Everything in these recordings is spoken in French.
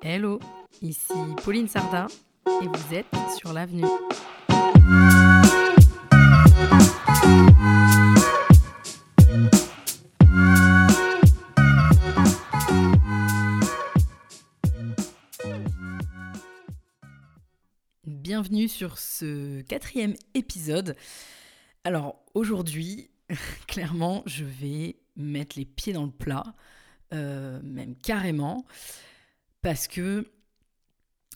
Hello, ici Pauline Sardin et vous êtes sur l'avenue. Bienvenue sur ce quatrième épisode. Alors aujourd'hui, clairement, je vais mettre les pieds dans le plat, euh, même carrément, parce que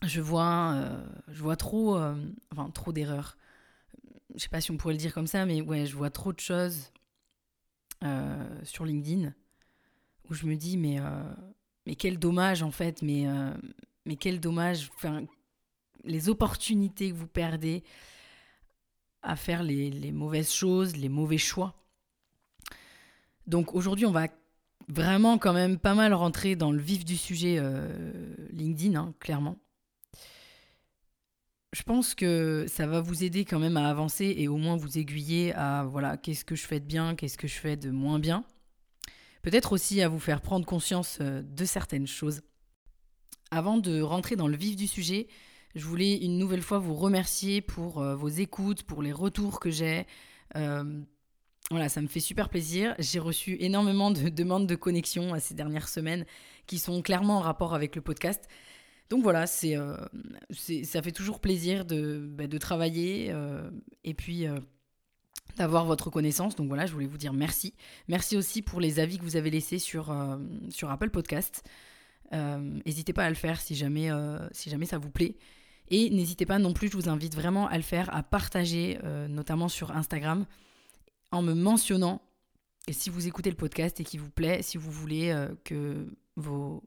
je vois, euh, je vois trop, euh, enfin trop d'erreurs. Je sais pas si on pourrait le dire comme ça, mais ouais, je vois trop de choses sur LinkedIn où je me dis mais mais quel dommage en fait, mais mais quel dommage, les opportunités que vous perdez à faire les, les mauvaises choses, les mauvais choix. Donc aujourd'hui, on va vraiment quand même pas mal rentrer dans le vif du sujet euh, LinkedIn, hein, clairement. Je pense que ça va vous aider quand même à avancer et au moins vous aiguiller à voilà qu'est-ce que je fais de bien, qu'est-ce que je fais de moins bien. Peut-être aussi à vous faire prendre conscience euh, de certaines choses. Avant de rentrer dans le vif du sujet, je voulais une nouvelle fois vous remercier pour euh, vos écoutes, pour les retours que j'ai. Voilà, ça me fait super plaisir. J'ai reçu énormément de demandes de connexion ces dernières semaines qui sont clairement en rapport avec le podcast. Donc voilà, c'est, euh, ça fait toujours plaisir de, bah, travailler euh, et puis euh, d'avoir votre connaissance. Donc voilà, je voulais vous dire merci. Merci aussi pour les avis que vous avez laissés sur, sur Apple Podcast. N'hésitez pas à le faire si jamais, si jamais ça vous plaît. Et n'hésitez pas non plus, je vous invite vraiment à le faire, à partager, notamment sur Instagram en me mentionnant. Et si vous écoutez le podcast et qu'il vous plaît, si vous voulez euh, que vos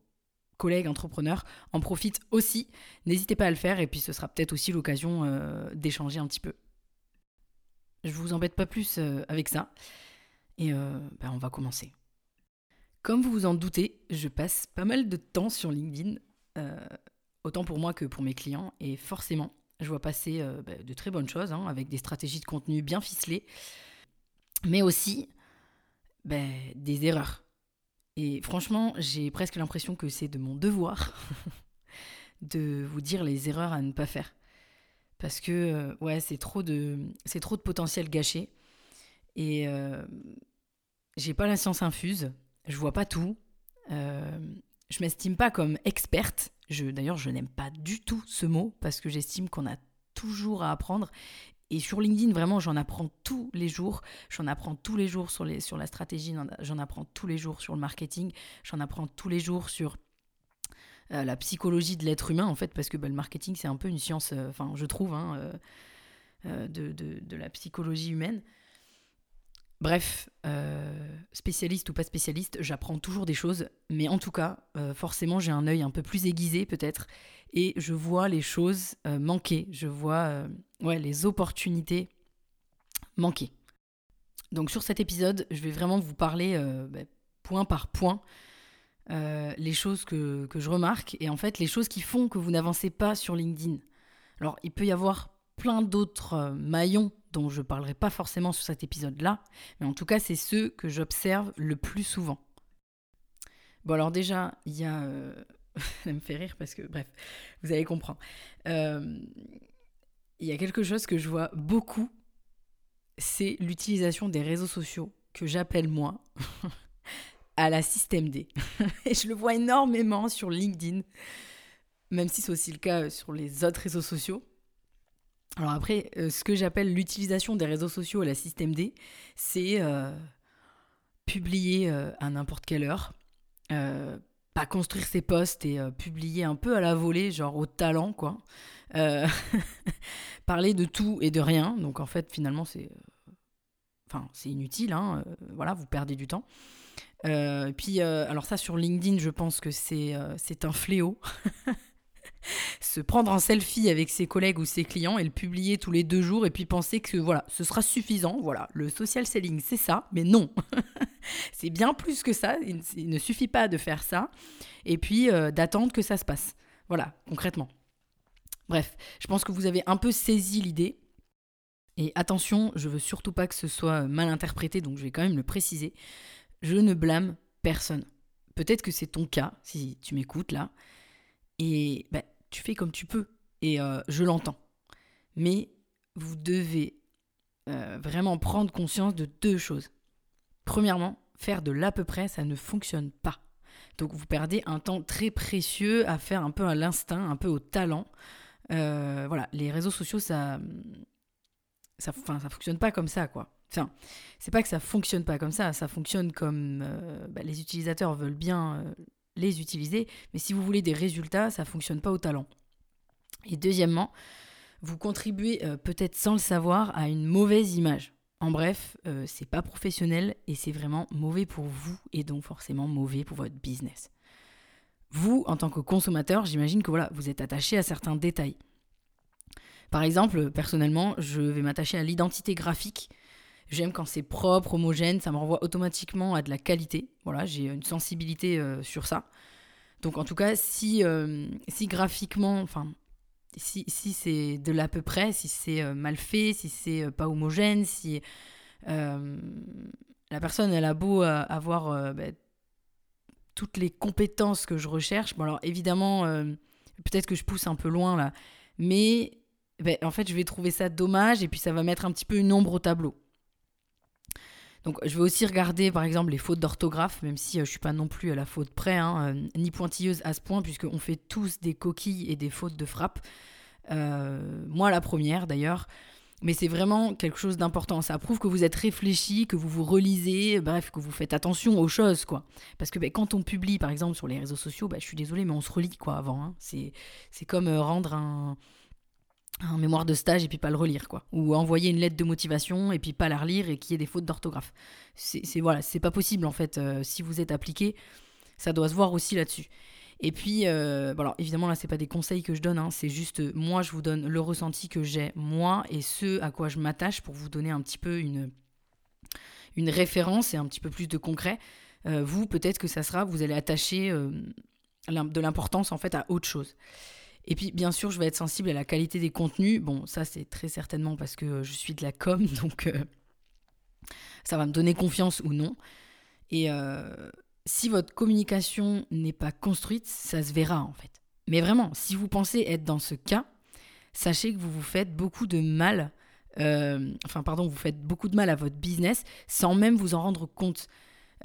collègues entrepreneurs en profitent aussi, n'hésitez pas à le faire et puis ce sera peut-être aussi l'occasion euh, d'échanger un petit peu. Je vous embête pas plus euh, avec ça et ben, on va commencer. Comme vous vous en doutez, je passe pas mal de temps sur LinkedIn, autant pour moi que pour mes clients et forcément, je vois passer ben, de très bonnes choses hein, avec des stratégies de contenu bien ficelées mais aussi ben, des erreurs. Et franchement, j'ai presque l'impression que c'est de mon devoir de vous dire les erreurs à ne pas faire. Parce que, euh, ouais, c'est trop, de, trop de potentiel gâché. Et euh, j'ai pas la science infuse, je vois pas tout. Euh, je m'estime pas comme experte. Je, d'ailleurs, je n'aime pas du tout ce mot parce que j'estime qu'on a toujours à apprendre et sur LinkedIn, vraiment, j'en apprends tous les jours. J'en apprends tous les jours sur, la stratégie, j'en apprends tous les jours sur le marketing, j'en apprends tous les jours sur euh, la psychologie de l'être humain, en fait, parce que bah, le marketing, c'est un peu une science, euh, enfin, je trouve, hein, euh, de, de, de, la psychologie humaine. Bref, spécialiste ou pas spécialiste, j'apprends toujours des choses, mais en tout cas, forcément, j'ai un œil un peu plus aiguisé, peut-être, et je vois les choses euh, manquer, je vois euh, ouais, les opportunités manquer. Donc sur cet épisode, je vais vraiment vous parler euh, bah, point par point les choses que, que, je remarque et en fait les choses qui font que vous n'avancez pas sur LinkedIn. Alors il peut y avoir plein d'autres maillons dont je ne parlerai pas forcément sur cet épisode-là, mais en tout cas c'est ceux que j'observe le plus souvent. Bon alors déjà, il y a ça me fait rire parce que, bref, vous allez comprendre. Euh, il y a quelque chose que je vois beaucoup, c'est l'utilisation des réseaux sociaux, que j'appelle moi, à la système D. Et je le vois énormément sur LinkedIn, même si c'est aussi le cas sur les autres réseaux sociaux. Alors après, euh, ce que j'appelle l'utilisation des réseaux sociaux à la système D, c'est euh, publier à n'importe quelle heure, construire ses posts et euh, publier un peu à la volée, genre au talent, quoi. Euh, parler de tout et de rien. Donc en fait, finalement, c'est euh, enfin, inutile. Hein, voilà, vous perdez du temps. puis, alors ça, sur LinkedIn, je pense que c'est c'est un fléau. se prendre en selfie avec ses collègues ou ses clients et le publier tous les deux jours et puis penser que voilà, ce sera suffisant. Voilà, le social selling, c'est ça, mais non. c'est bien plus que ça. Il, ne suffit pas de faire ça et puis euh, d'attendre que ça se passe. Voilà, concrètement. Bref, je pense que vous avez un peu saisi l'idée. Et attention, je veux surtout pas que ce soit mal interprété, donc je vais quand même le préciser. Je ne blâme personne. Peut-être que c'est ton cas, si tu m'écoutes là. Et bah, tu fais comme tu peux. Et euh, je l'entends. Mais vous devez euh, vraiment prendre conscience de deux choses. Premièrement, faire de l'à peu près, ça ne fonctionne pas. Donc vous perdez un temps très précieux à faire un peu à l'instinct, un peu au talent. Euh, voilà, les réseaux sociaux, ça, ça, fonctionne pas comme ça, quoi. Enfin, c'est pas que ça fonctionne pas comme ça, ça fonctionne comme bah, les utilisateurs veulent bien les utiliser, mais si vous voulez des résultats, ça fonctionne pas au talent. Et deuxièmement, vous contribuez peut-être sans le savoir à une mauvaise image. En bref, euh, c'est pas professionnel et c'est vraiment mauvais pour vous et donc forcément mauvais pour votre business. Vous, en tant que consommateur, j'imagine que voilà, vous êtes attaché à certains détails. Par exemple, personnellement, je vais m'attacher à l'identité graphique. J'aime quand c'est propre, homogène, ça me renvoie automatiquement à de la qualité. Voilà, j'ai une sensibilité euh, sur ça. Donc en tout cas, si, euh, si graphiquement, enfin si, c'est de l'à peu près, si c'est euh, mal fait, si c'est pas homogène, si la personne elle a beau avoir bah, toutes les compétences que je recherche. Bon alors évidemment, peut-être que je pousse un peu loin là, mais bah, en fait je vais trouver ça dommage et puis ça va mettre un petit peu une ombre au tableau. Donc je vais aussi regarder par exemple les fautes d'orthographe, même si je je suis pas non plus à la faute près, hein, ni pointilleuse à ce point, puisqu'on fait tous des coquilles et des fautes de frappe. Euh, moi, la première d'ailleurs. Mais c'est vraiment quelque chose d'important. Ça prouve que vous êtes réfléchi, que vous vous relisez, bref, que vous faites attention aux choses, quoi. Parce que ben, quand on publie, par exemple, sur les réseaux sociaux, ben, je suis désolée, mais on se relit, quoi, avant. Hein. C'est, comme euh, rendre un, un mémoire de stage et puis pas le relire, quoi. Ou envoyer une lettre de motivation et puis pas la relire et qu'il y ait des fautes d'orthographe. C'est, voilà, c'est pas possible, en fait. Euh, si vous êtes appliqué, ça doit se voir aussi là-dessus. Et puis, euh, évidemment là, c'est pas des conseils que je donne, hein, c'est juste euh, moi, je vous donne le ressenti que j'ai moi et ce à quoi je m'attache pour vous donner un petit peu une, une référence et un petit peu plus de concret. Vous, peut-être que ça sera, vous allez attacher de l'importance en fait à autre chose. Et puis, bien sûr, je vais être sensible à la qualité des contenus. Bon, ça, c'est très certainement parce que je suis de la com, donc ça va me donner confiance ou non. Et, si votre communication n'est pas construite, ça se verra en fait. Mais vraiment, si vous pensez être dans ce cas, sachez que vous vous faites beaucoup de mal, euh, enfin pardon, vous faites beaucoup de mal à votre business sans même vous en rendre compte.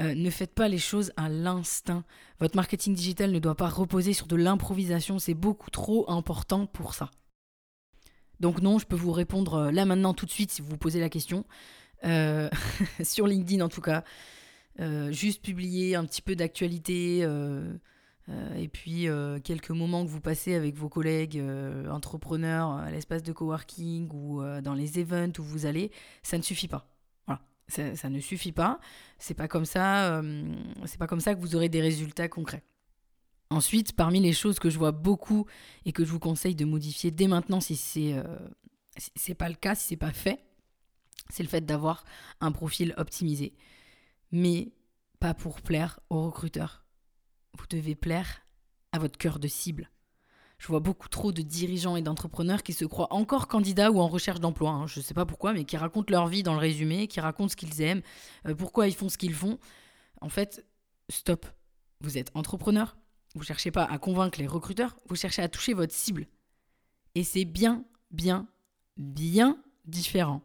Euh, ne faites pas les choses à l'instinct. Votre marketing digital ne doit pas reposer sur de l'improvisation, c'est beaucoup trop important pour ça. Donc non, je peux vous répondre euh, là maintenant tout de suite si vous vous posez la question. sur LinkedIn en tout cas. Euh, juste publier un petit peu d'actualité euh, euh, et puis quelques moments que vous passez avec vos collègues entrepreneurs à l'espace de coworking ou dans les events où vous allez, ça ne suffit pas. Ça, ne suffit pas. C'est pas comme ça. c'est pas comme ça que vous aurez des résultats concrets. Ensuite, parmi les choses que je vois beaucoup et que je vous conseille de modifier dès maintenant si c'est c'est pas le cas, si c'est pas fait, c'est le fait d'avoir un profil optimisé mais pas pour plaire aux recruteurs. Vous devez plaire à votre cœur de cible. Je vois beaucoup trop de dirigeants et d'entrepreneurs qui se croient encore candidats ou en recherche d'emploi. Hein. Je ne sais pas pourquoi, mais qui racontent leur vie dans le résumé, qui racontent ce qu'ils aiment, euh, pourquoi ils font ce qu'ils font. En fait, stop. Vous êtes entrepreneur. Vous cherchez pas à convaincre les recruteurs, vous cherchez à toucher votre cible. Et c'est bien, bien, bien différent.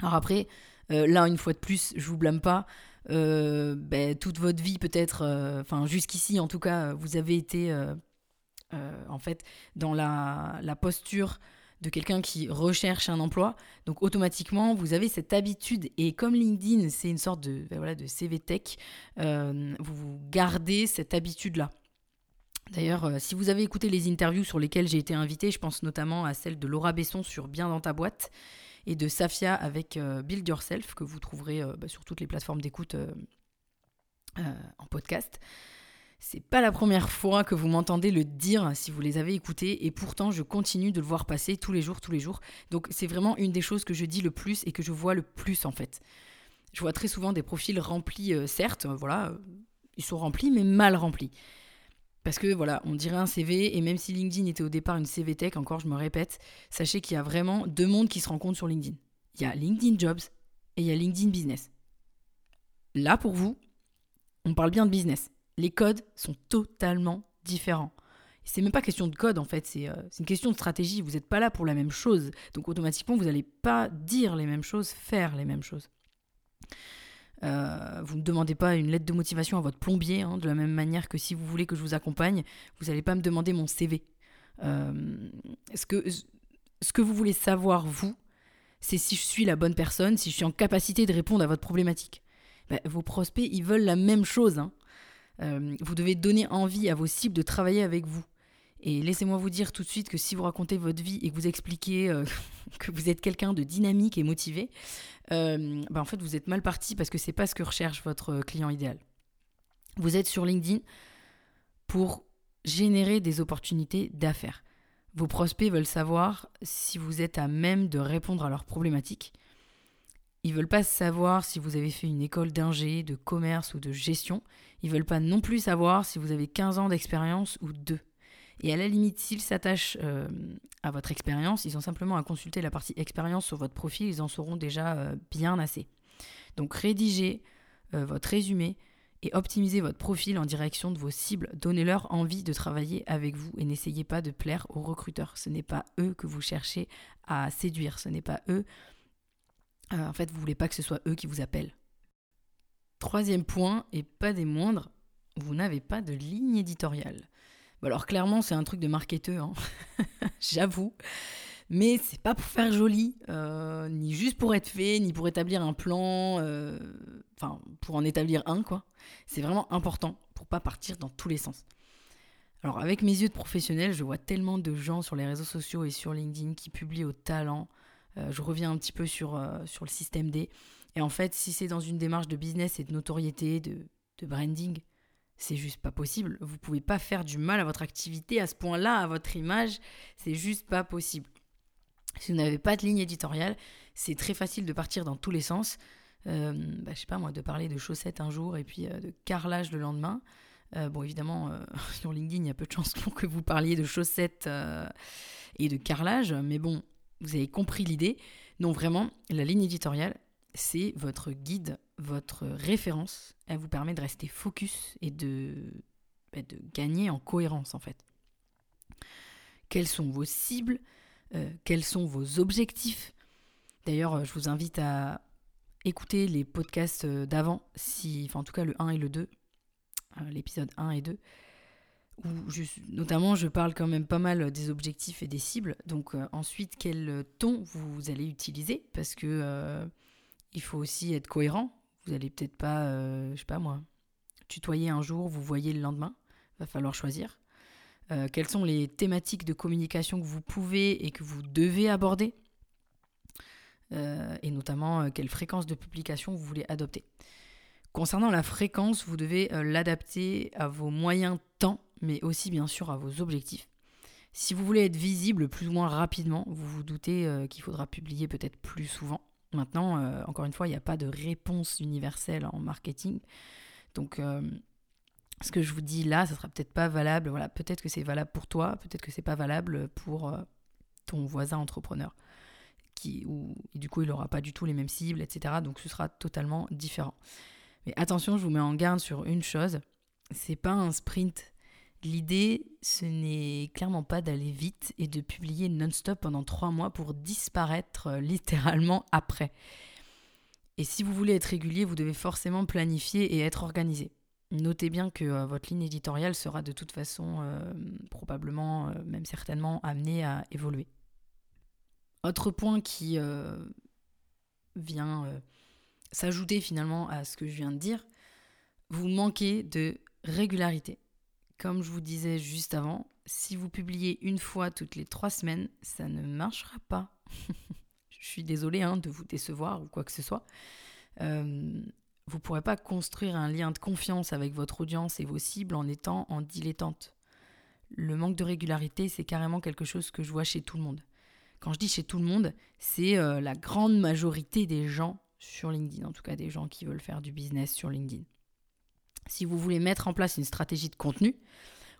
Alors après, euh, là, une fois de plus, je vous blâme pas. Euh, ben, toute votre vie, peut-être, enfin, jusqu'ici, en tout cas, vous avez été, en fait, dans la, posture de quelqu'un qui recherche un emploi. Donc automatiquement, vous avez cette habitude. Et comme LinkedIn, c'est une sorte de, ben voilà, de CV Tech, vous gardez cette habitude-là. D'ailleurs, si vous avez écouté les interviews sur lesquelles j'ai été invité, je pense notamment à celle de Laura Besson sur Bien dans ta boîte, et de Safia avec euh, Build Yourself, que vous trouverez euh, bah, sur toutes les plateformes d'écoute euh, en podcast. C'est pas la première fois que vous m'entendez le dire si vous les avez écoutés et pourtant je continue de le voir passer tous les jours, tous les jours. Donc c'est vraiment une des choses que je dis le plus et que je vois le plus en fait. Je vois très souvent des profils remplis, certes, voilà, ils sont remplis mais mal remplis. Parce que voilà, on dirait un CV, et même si LinkedIn était au départ une CV tech, encore je me répète, sachez qu'il y a vraiment deux mondes qui se rencontrent sur LinkedIn. Il y a LinkedIn Jobs et il y a LinkedIn Business. Là, pour vous, on parle bien de business. Les codes sont totalement différents. C'est même pas question de code en fait, c'est une question de stratégie. Vous n'êtes pas là pour la même chose. Donc automatiquement, vous n'allez pas dire les mêmes choses, faire les mêmes choses. vous ne demandez pas une lettre de motivation à votre plombier, hein, de la même manière que si vous voulez que je vous accompagne, vous n'allez pas me demander mon CV. ce, que, ce que vous voulez savoir, vous, c'est si je suis la bonne personne, si je suis en capacité de répondre à votre problématique. Ben, vos prospects, ils veulent la même chose. Hein. Euh, vous devez donner envie à vos cibles de travailler avec vous. Et laissez-moi vous dire tout de suite que si vous racontez votre vie et que vous expliquez euh, que vous êtes quelqu'un de dynamique et motivé, euh, ben, en fait vous êtes mal parti parce que c'est pas ce que recherche votre client idéal. Vous êtes sur LinkedIn pour générer des opportunités d'affaires. Vos prospects veulent savoir si vous êtes à même de répondre à leurs problématiques. Ils veulent pas savoir si vous avez fait une école d'ingé, de commerce ou de gestion. Ils veulent pas non plus savoir si vous avez 15 ans d'expérience ou deux. Et à la limite, s'ils s'attachent euh, à votre expérience, ils ont simplement à consulter la partie expérience sur votre profil, ils en sauront déjà euh, bien assez. Donc rédigez euh, votre résumé, et optimisez votre profil en direction de vos cibles. Donnez-leur envie de travailler avec vous et n'essayez pas de plaire aux recruteurs. Ce n'est pas eux que vous cherchez à séduire. Ce n'est pas eux. Euh, en fait, vous voulez pas que ce soit eux qui vous appellent. Troisième point, et pas des moindres, vous n'avez pas de ligne éditoriale. alors clairement, c'est un truc de marketeur, hein. j'avoue. Mais c'est pas pour faire joli, euh, ni juste pour être fait, ni pour établir un plan, euh, enfin pour en établir un quoi. C'est vraiment important pour pas partir dans tous les sens. Alors avec mes yeux de professionnel, je vois tellement de gens sur les réseaux sociaux et sur LinkedIn qui publient au talent. Euh, je reviens un petit peu sur, sur le système D. Et en fait, si c'est dans une démarche de business et de notoriété, de, de branding, c'est juste pas possible. Vous pouvez pas faire du mal à votre activité à ce point-là, à votre image. C'est juste pas possible. Si vous n'avez pas de ligne éditoriale, c'est très facile de partir dans tous les sens. Euh, bah, je sais pas moi, de parler de chaussettes un jour et puis euh, de carrelage le lendemain. Euh, bon, évidemment, euh, sur LinkedIn, il y a peu de chances pour que vous parliez de chaussettes et de carrelage, mais bon, vous avez compris l'idée. Non, vraiment, la ligne éditoriale, c'est votre guide, votre référence. Elle vous permet de rester focus et de, bah, gagner en cohérence, en fait. Quelles sont vos cibles euh, quels sont vos objectifs? D'ailleurs, euh, je vous invite à écouter les podcasts euh, d'avant, si, en tout cas le 1 et le 2, l'épisode 1 et 2, notamment je parle quand même pas mal des objectifs et des cibles. Donc ensuite, quel ton vous allez utiliser, parce que il faut aussi être cohérent. Vous allez peut-être pas, je sais pas moi, tutoyer un jour, vous voyez le lendemain. Va falloir choisir. Euh, quelles sont les thématiques de communication que vous pouvez et que vous devez aborder, euh, et notamment euh, quelle fréquence de publication vous voulez adopter? Concernant la fréquence, vous devez l'adapter à vos moyens temps, mais aussi bien sûr à vos objectifs. Si vous voulez être visible plus ou moins rapidement, vous vous doutez qu'il faudra publier peut-être plus souvent. Maintenant, encore une fois, il n'y a pas de réponse universelle en marketing. Donc, ce que je vous dis là, ça sera peut-être pas valable. Voilà, peut-être que c'est valable pour toi, peut-être que c'est pas valable pour euh, ton voisin entrepreneur, qui ou du coup il n'aura pas du tout les mêmes cibles, etc. Donc ce sera totalement différent. Mais attention, je vous mets en garde sur une chose, c'est pas un sprint. L'idée, ce n'est clairement pas d'aller vite et de publier non-stop pendant trois mois pour disparaître euh, littéralement après. Et si vous voulez être régulier, vous devez forcément planifier et être organisé. Notez bien que euh, votre ligne éditoriale sera de toute façon euh, probablement, même certainement, amenée à évoluer. Autre point qui vient s'ajouter finalement à ce que je viens de dire, vous manquez de régularité. Comme je vous disais juste avant, si vous publiez une fois toutes les trois semaines, ça ne marchera pas. je suis désolée hein, de vous décevoir ou quoi que ce soit vous ne pourrez pas construire un lien de confiance avec votre audience et vos cibles en étant en dilettante. Le manque de régularité, c'est carrément quelque chose que je vois chez tout le monde. Quand je dis chez tout le monde, c'est euh, la grande majorité des gens sur LinkedIn, en tout cas des gens qui veulent faire du business sur LinkedIn. Si vous voulez mettre en place une stratégie de contenu,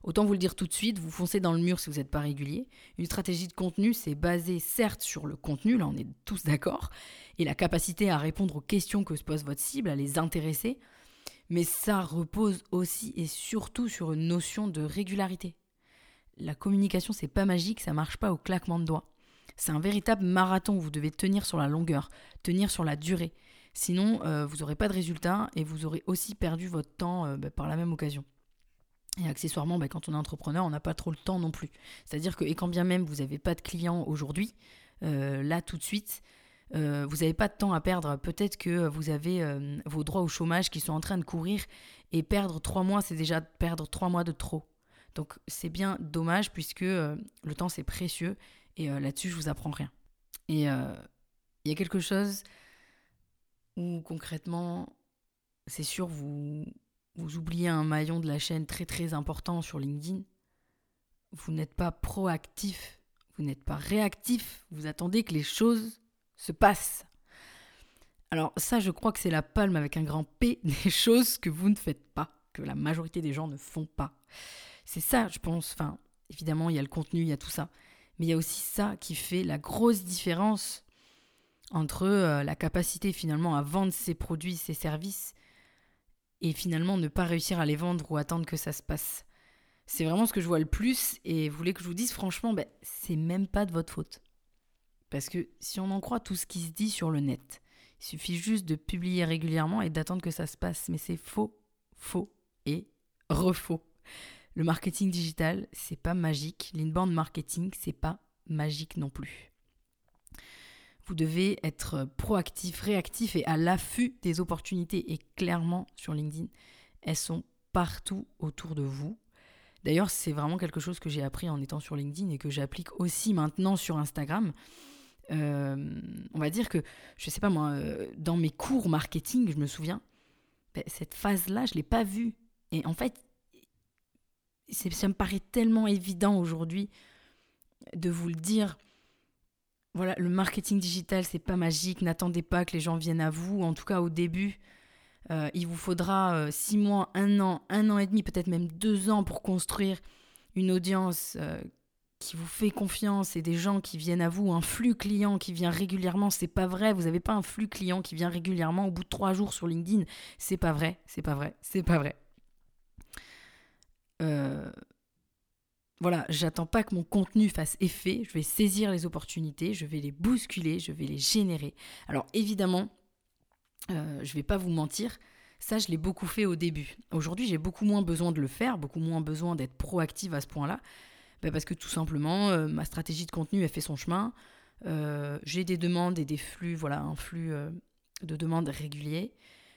Autant vous le dire tout de suite, vous foncez dans le mur si vous n'êtes pas régulier. Une stratégie de contenu, c'est basé certes sur le contenu, là on est tous d'accord, et la capacité à répondre aux questions que se pose votre cible, à les intéresser, mais ça repose aussi et surtout sur une notion de régularité. La communication, c'est pas magique, ça marche pas au claquement de doigts. C'est un véritable marathon, vous devez tenir sur la longueur, tenir sur la durée. Sinon, euh, vous n'aurez pas de résultat et vous aurez aussi perdu votre temps euh, bah, par la même occasion. Et accessoirement, bah, quand on est entrepreneur, on n'a pas trop le temps non plus. C'est-à-dire que, et quand bien même vous n'avez pas de clients aujourd'hui, euh, là tout de suite, vous n'avez pas de temps à perdre. Peut-être que vous avez vos droits au chômage qui sont en train de courir et perdre trois mois, c'est déjà perdre trois mois de trop. Donc c'est bien dommage puisque le temps c'est précieux et là-dessus je vous apprends rien. Et il y a quelque chose concrètement, c'est sûr, vous, vous oubliez un maillon de la chaîne très très important sur LinkedIn. Vous n'êtes pas proactif, vous n'êtes pas réactif, vous attendez que les choses se passent. Alors ça, je crois que c'est la palme avec un grand P des choses que vous ne faites pas, que la majorité des gens ne font pas. C'est ça, je pense. Enfin, évidemment, il y a le contenu, il y a tout ça. Mais il y a aussi ça qui fait la grosse différence entre euh, la capacité finalement à vendre ses produits, ses services, et finalement ne pas réussir à les vendre ou attendre que ça se passe. C'est vraiment ce que je vois le plus, et vous voulez que je vous dise franchement, ben, c'est même pas de votre faute. Parce que si on en croit tout ce qui se dit sur le net, il suffit juste de publier régulièrement et d'attendre que ça se passe. Mais c'est faux, faux et refaux. Le marketing digital, c'est pas magique. L'inbound marketing, c'est pas magique non plus. Vous devez être proactif, réactif et à l'affût des opportunités. Et clairement, sur LinkedIn, elles sont partout autour de vous. D'ailleurs, c'est vraiment quelque chose que j'ai appris en étant sur LinkedIn et que j'applique aussi maintenant sur Instagram. Euh, on va dire que, je sais pas moi, euh, dans mes cours marketing, je me souviens, ben, cette phase-là, je ne l'ai pas vue. Et en fait, ça me paraît tellement évident aujourd'hui de vous le dire voilà, le marketing digital, c'est pas magique. N'attendez pas que les gens viennent à vous. En tout cas, au début, euh, il vous faudra euh, six mois, un an, un an et demi, peut-être même deux ans pour construire une audience euh, qui vous fait confiance et des gens qui viennent à vous, un flux client qui vient régulièrement. C'est pas vrai. Vous n'avez pas un flux client qui vient régulièrement au bout de trois jours sur LinkedIn. C'est pas vrai. C'est pas vrai. C'est pas vrai. Voilà, j'attends pas que mon contenu fasse effet, je vais saisir les opportunités, je vais les bousculer, je vais les générer. Alors évidemment, euh, je vais pas vous mentir, ça je l'ai beaucoup fait au début. Aujourd'hui j'ai beaucoup moins besoin de le faire, beaucoup moins besoin d'être proactive à ce point-là, bah, parce que tout simplement euh, ma stratégie de contenu a fait son chemin. Euh, j'ai des demandes et des flux, voilà, un flux de demandes réguliers.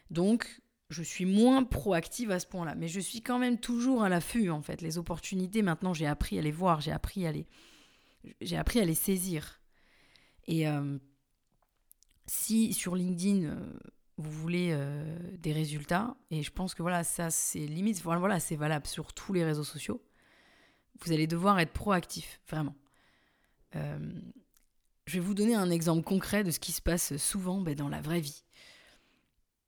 Donc je suis moins proactive à ce point-là. Mais je suis quand même toujours à l'affût, en fait. Les opportunités, maintenant, j'ai appris à les voir, j'ai appris à les, j'ai appris à les saisir. Et euh, si sur LinkedIn, euh, vous voulez euh, des résultats, et je pense que voilà, ça, c'est limite, voilà, c'est valable sur tous les réseaux sociaux, vous allez devoir être proactif, vraiment. je vais vous donner un exemple concret de ce qui se passe souvent ben, dans la vraie vie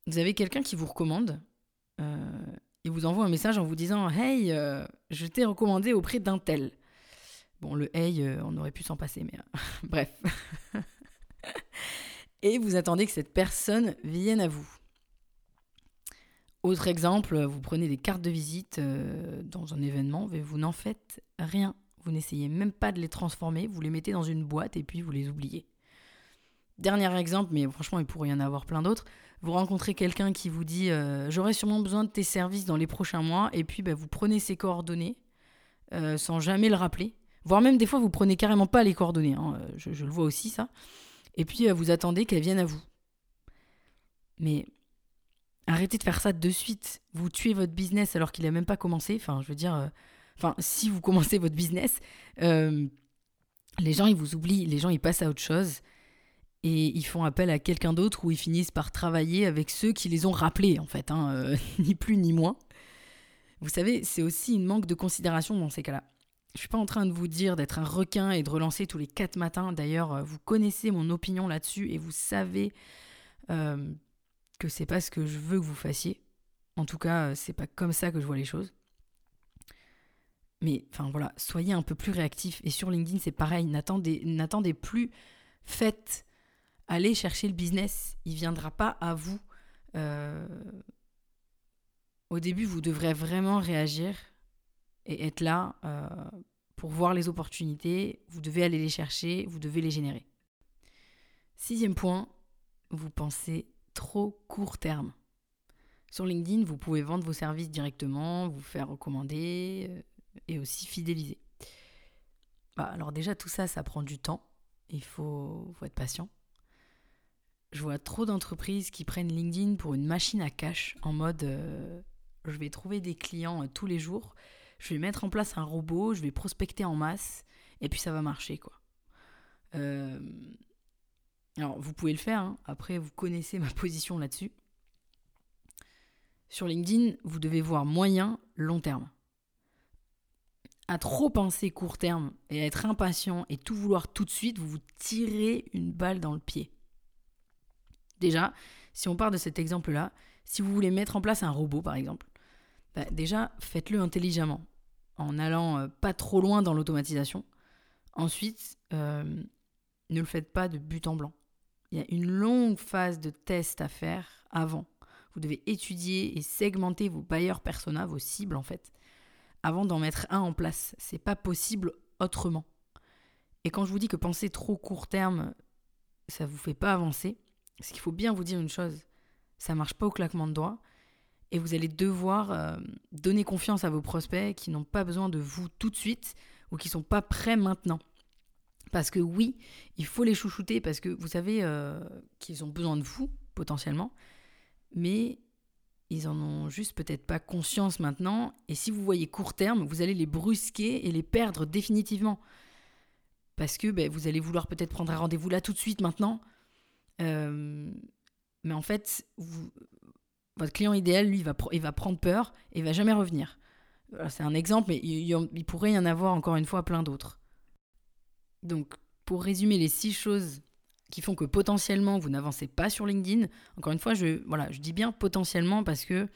vous avez quelqu'un qui vous recommande euh, et vous envoie un message en vous disant Hey, euh, je t'ai recommandé auprès d'un tel. Bon, le hey, euh, on aurait pu s'en passer, mais bref. et vous attendez que cette personne vienne à vous. Autre exemple, vous prenez des cartes de visite dans un événement, mais vous n'en faites rien. Vous n'essayez même pas de les transformer, vous les mettez dans une boîte et puis vous les oubliez. Dernier exemple, mais franchement, il pourrait y en avoir plein d'autres vous rencontrez quelqu'un qui vous dit euh, j'aurai sûrement besoin de tes services dans les prochains mois, et puis bah, vous prenez ses coordonnées euh, sans jamais le rappeler. Voire même des fois, vous prenez carrément pas les coordonnées. Hein, euh, je, le vois aussi, ça. Et puis vous attendez qu'elle vienne à vous. Mais arrêtez de faire ça de suite. Vous tuez votre business alors qu'il n'a même pas commencé. Enfin, je veux dire, enfin, si vous commencez votre business, les gens ils vous oublient, les gens ils passent à autre chose et ils font appel à quelqu'un d'autre où ils finissent par travailler avec ceux qui les ont rappelés, en fait, hein, euh, ni plus ni moins. Vous savez, c'est aussi une manque de considération dans ces cas-là. Je suis pas en train de vous dire d'être un requin et de relancer tous les quatre matins. D'ailleurs, euh, vous connaissez mon opinion là-dessus et vous savez euh, que c'est pas ce que je veux que vous fassiez. En tout cas, c'est pas comme ça que je vois les choses. Mais enfin voilà, soyez un peu plus réactif. Et sur LinkedIn, c'est pareil. N'attendez, n'attendez plus. Faites allez chercher le business. Il viendra pas à vous. Euh, au début, vous devrez vraiment réagir et être là euh, pour voir les opportunités, vous devez aller les chercher, vous devez les générer. Sixième point, vous pensez trop court terme. Sur LinkedIn, vous pouvez vendre vos services directement, vous faire recommander euh, et aussi fidéliser. Bah, alors déjà, tout ça, ça prend du temps. Il faut être patient. Je vois trop d'entreprises qui prennent LinkedIn pour une machine à cash en mode euh, je vais trouver des clients euh, tous les jours, je vais mettre en place un robot, je vais prospecter en masse et puis ça va marcher quoi. Alors, vous pouvez le faire, hein. après, vous connaissez ma position là-dessus. Sur LinkedIn, vous devez voir moyen, long terme. À trop penser court terme et à être impatient et tout vouloir tout de suite, vous vous tirez une balle dans le pied. Déjà, si on part de cet exemple-là, si vous voulez mettre en place un robot, par exemple, bah, déjà, faites-le intelligemment, en allant euh, pas trop loin dans l'automatisation. Ensuite, euh, ne le faites pas de but en blanc. Il y a une longue phase de test à faire avant. Vous devez étudier et segmenter vos bailleurs persona, vos cibles en fait, avant d'en mettre un en place. C'est pas possible autrement. Et quand je vous dis que penser trop court terme, ça vous fait pas avancer, c'est qu'il faut bien vous dire une chose. Ça marche pas au claquement de doigts et vous allez devoir euh, donner confiance à vos prospects qui n'ont pas besoin de vous tout de suite ou qui sont pas prêts maintenant. Parce que oui, il faut les chouchouter parce que vous savez euh, qu'ils ont besoin de vous, potentiellement, mais ils en ont juste peut-être pas conscience maintenant. Et si vous voyez court terme, vous allez les brusquer et les perdre définitivement. Parce que ben, vous allez vouloir peut-être prendre un rendez-vous là tout de suite maintenant. Euh, mais en fait, votre client idéal, lui, il va, il va prendre peur et il va jamais revenir. C'est un exemple, mais il, pourrait y en avoir encore une fois plein d'autres. Donc, pour résumer les six choses qui font que potentiellement vous n'avancez pas sur LinkedIn, encore une fois, je, voilà, je dis bien potentiellement parce que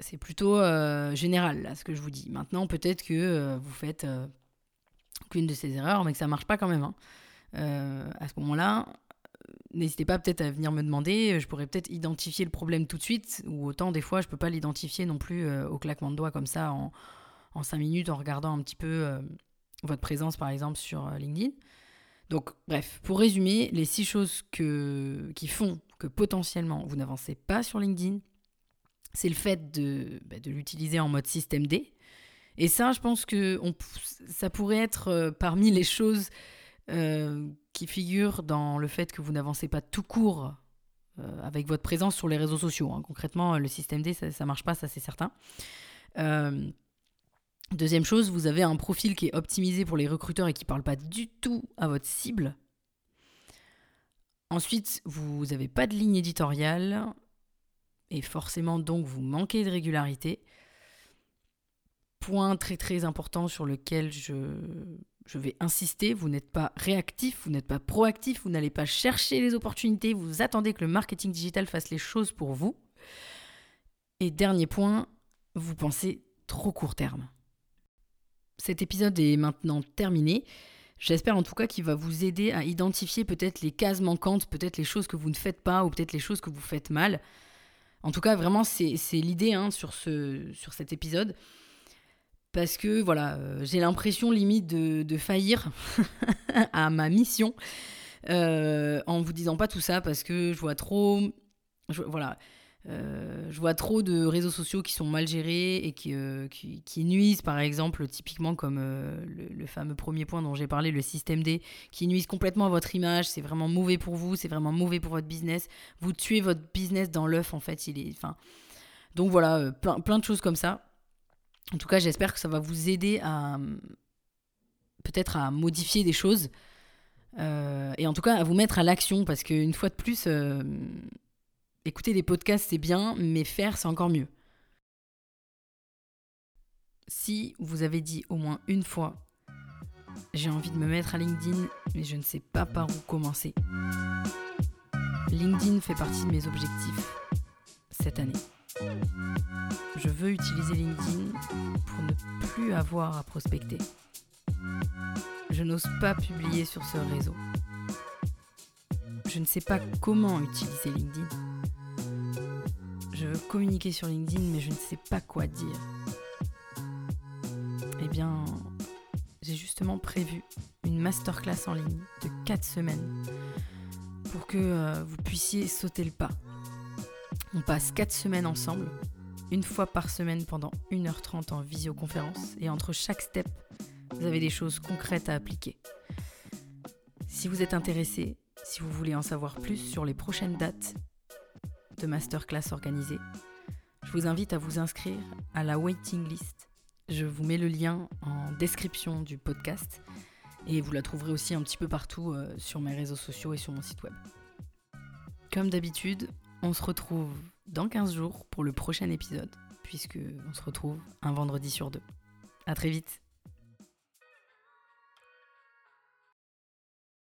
c'est plutôt euh, général là ce que je vous dis. Maintenant, peut-être que euh, vous faites euh, de ces erreurs, mais que ça marche pas quand même. Hein. à ce moment-là, n'hésitez pas peut-être à venir me demander. Je pourrais peut-être identifier le problème tout de suite, ou autant des fois je peux pas l'identifier non plus au claquement de doigts comme ça en, en cinq minutes en regardant un petit peu votre présence par exemple sur euh, LinkedIn. Donc bref, pour résumer, les six choses que, qui font que potentiellement vous n'avancez pas sur LinkedIn, c'est le fait de, bah, de l'utiliser en mode système D. Et ça, je pense que ça pourrait être euh, parmi les choses euh, qui figurent dans le fait que vous n'avancez pas tout court avec votre présence sur les réseaux sociaux. Hein. Concrètement, le système D, ça ne marche pas, ça c'est certain. Deuxième chose, vous avez un profil qui est optimisé pour les recruteurs et qui ne parle pas du tout à votre cible. Ensuite, vous n'avez pas de ligne éditoriale et forcément donc vous manquez de régularité. Point très très important sur lequel je, je vais insister, vous n'êtes pas réactif, vous n'êtes pas proactif, vous n'allez pas chercher les opportunités, vous attendez que le marketing digital fasse les choses pour vous. Et dernier point, vous pensez trop court terme. Cet épisode est maintenant terminé. J'espère en tout cas qu'il va vous aider à identifier peut-être les cases manquantes, peut-être les choses que vous ne faites pas ou peut-être les choses que vous faites mal. En tout cas, vraiment, c'est l'idée hein, sur, ce, sur cet épisode. Parce que voilà, euh, j'ai l'impression limite de, faillir à ma mission euh, en vous disant pas tout ça parce que je vois trop. voilà, euh, je vois trop de réseaux sociaux qui sont mal gérés et qui, qui, nuisent, par exemple, typiquement comme le, fameux premier point dont j'ai parlé, le système D, qui nuisent complètement à votre image. C'est vraiment mauvais pour vous, c'est vraiment mauvais pour votre business. Vous tuez votre business dans l'œuf, en fait. Il est, enfin, donc voilà, plein, plein de choses comme ça. En tout cas, j'espère que ça va vous aider à peut-être à modifier des choses. et en tout cas, à vous mettre à l'action, parce qu'une fois de plus écouter des podcasts, c'est bien, mais faire, c'est encore mieux. Si vous avez dit au moins une fois, j'ai envie de me mettre à LinkedIn, mais je ne sais pas par où commencer. LinkedIn fait partie de mes objectifs cette année. Je veux utiliser LinkedIn pour ne plus avoir à prospecter. Je n'ose pas publier sur ce réseau. Je ne sais pas comment utiliser LinkedIn. Je veux communiquer sur LinkedIn, mais je ne sais pas quoi dire. Eh bien, j'ai justement prévu une masterclass en ligne de 4 semaines pour que euh, vous puissiez sauter le pas. On passe 4 semaines ensemble, une fois par semaine pendant 1h30 en visioconférence, et entre chaque step, vous avez des choses concrètes à appliquer. Si vous êtes intéressé, si vous voulez en savoir plus sur les prochaines dates de masterclass organisées, je vous invite à vous inscrire à la waiting list. Je vous mets le lien en description du podcast et vous la trouverez aussi un petit peu partout euh, sur mes réseaux sociaux et sur mon site web. Comme d'habitude, on se retrouve dans 15 jours pour le prochain épisode, puisque on se retrouve un vendredi sur deux. À très vite